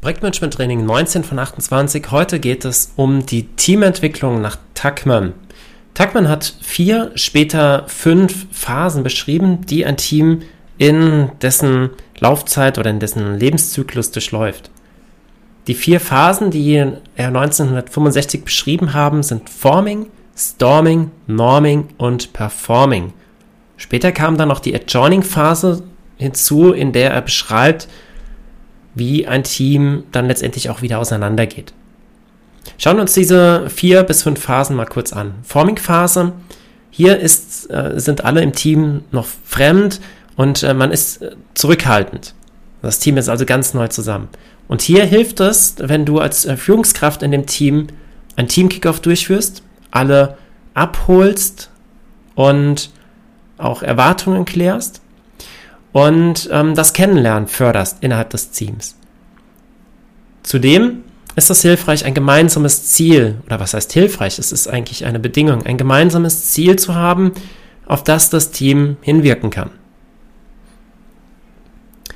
Projektmanagement Training 19 von 28. Heute geht es um die Teamentwicklung nach Tuckman. Tuckman hat vier, später fünf Phasen beschrieben, die ein Team in dessen Laufzeit oder in dessen Lebenszyklus durchläuft. Die vier Phasen, die er 1965 beschrieben haben, sind Forming, Storming, Norming und Performing. Später kam dann noch die Adjoining-Phase hinzu, in der er beschreibt, wie ein Team dann letztendlich auch wieder auseinandergeht. Schauen wir uns diese vier bis fünf Phasen mal kurz an. Forming-Phase. Hier ist, äh, sind alle im Team noch fremd und äh, man ist äh, zurückhaltend. Das Team ist also ganz neu zusammen. Und hier hilft es, wenn du als äh, Führungskraft in dem Team ein Team-Kickoff durchführst, alle abholst und auch Erwartungen klärst und ähm, das Kennenlernen förderst innerhalb des Teams. Zudem ist es hilfreich, ein gemeinsames Ziel, oder was heißt hilfreich? Es ist eigentlich eine Bedingung, ein gemeinsames Ziel zu haben, auf das das Team hinwirken kann.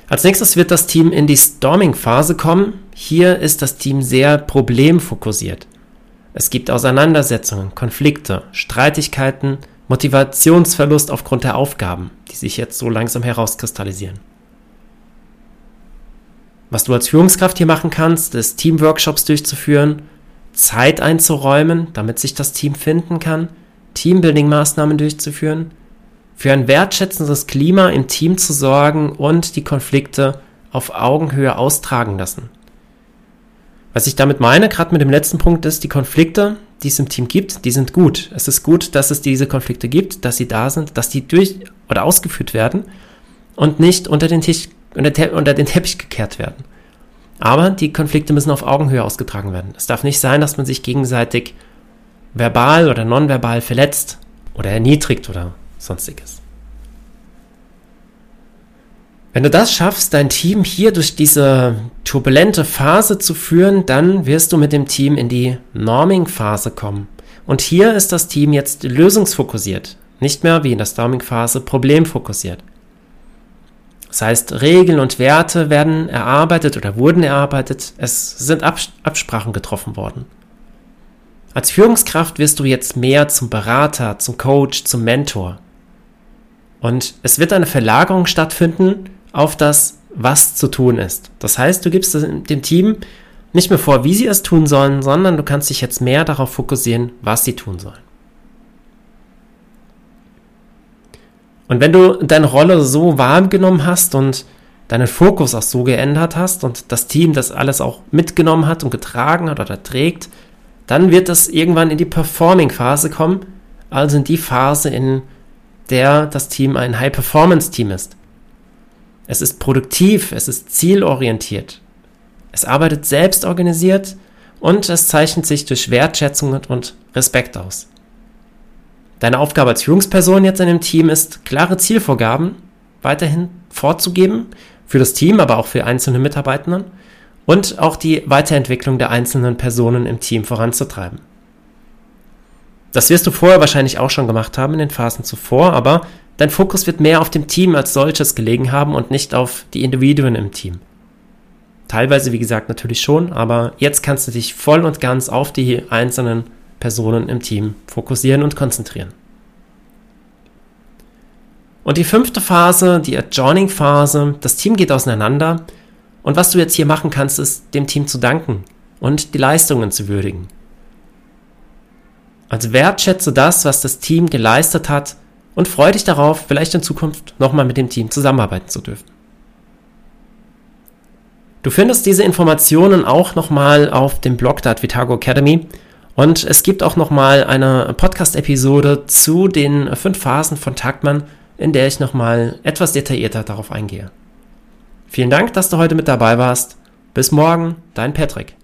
Als nächstes wird das Team in die Storming-Phase kommen. Hier ist das Team sehr problemfokussiert. Es gibt Auseinandersetzungen, Konflikte, Streitigkeiten, Motivationsverlust aufgrund der Aufgaben, die sich jetzt so langsam herauskristallisieren. Was du als Führungskraft hier machen kannst, ist Teamworkshops durchzuführen, Zeit einzuräumen, damit sich das Team finden kann, Teambuilding-Maßnahmen durchzuführen, für ein wertschätzendes Klima im Team zu sorgen und die Konflikte auf Augenhöhe austragen lassen. Was ich damit meine, gerade mit dem letzten Punkt, ist, die Konflikte, die es im Team gibt, die sind gut. Es ist gut, dass es diese Konflikte gibt, dass sie da sind, dass die durch oder ausgeführt werden und nicht unter den Tisch, unter, unter den Teppich gekehrt werden. Aber die Konflikte müssen auf Augenhöhe ausgetragen werden. Es darf nicht sein, dass man sich gegenseitig verbal oder nonverbal verletzt oder erniedrigt oder sonstiges. Wenn du das schaffst, dein Team hier durch diese turbulente Phase zu führen, dann wirst du mit dem Team in die Norming-Phase kommen. Und hier ist das Team jetzt lösungsfokussiert, nicht mehr wie in der Storming-Phase problemfokussiert. Das heißt, Regeln und Werte werden erarbeitet oder wurden erarbeitet, es sind Abs Absprachen getroffen worden. Als Führungskraft wirst du jetzt mehr zum Berater, zum Coach, zum Mentor. Und es wird eine Verlagerung stattfinden auf das, was zu tun ist. Das heißt, du gibst dem Team nicht mehr vor, wie sie es tun sollen, sondern du kannst dich jetzt mehr darauf fokussieren, was sie tun sollen. Und wenn du deine Rolle so wahrgenommen hast und deinen Fokus auch so geändert hast und das Team das alles auch mitgenommen hat und getragen hat oder trägt, dann wird es irgendwann in die Performing-Phase kommen, also in die Phase, in der das Team ein High-Performance-Team ist. Es ist produktiv, es ist zielorientiert. Es arbeitet selbstorganisiert und es zeichnet sich durch Wertschätzung und Respekt aus. Deine Aufgabe als Führungsperson jetzt in dem Team ist, klare Zielvorgaben weiterhin vorzugeben, für das Team, aber auch für einzelne Mitarbeitenden und auch die Weiterentwicklung der einzelnen Personen im Team voranzutreiben. Das wirst du vorher wahrscheinlich auch schon gemacht haben in den Phasen zuvor, aber Dein Fokus wird mehr auf dem Team als solches gelegen haben und nicht auf die Individuen im Team. Teilweise, wie gesagt, natürlich schon, aber jetzt kannst du dich voll und ganz auf die einzelnen Personen im Team fokussieren und konzentrieren. Und die fünfte Phase, die Adjoining-Phase, das Team geht auseinander und was du jetzt hier machen kannst, ist dem Team zu danken und die Leistungen zu würdigen. Also wertschätze das, was das Team geleistet hat und freue dich darauf, vielleicht in Zukunft nochmal mit dem Team zusammenarbeiten zu dürfen. Du findest diese Informationen auch nochmal auf dem Blog der Advitago Academy und es gibt auch nochmal eine Podcast-Episode zu den fünf Phasen von Tagmann, in der ich nochmal etwas detaillierter darauf eingehe. Vielen Dank, dass du heute mit dabei warst. Bis morgen, dein Patrick.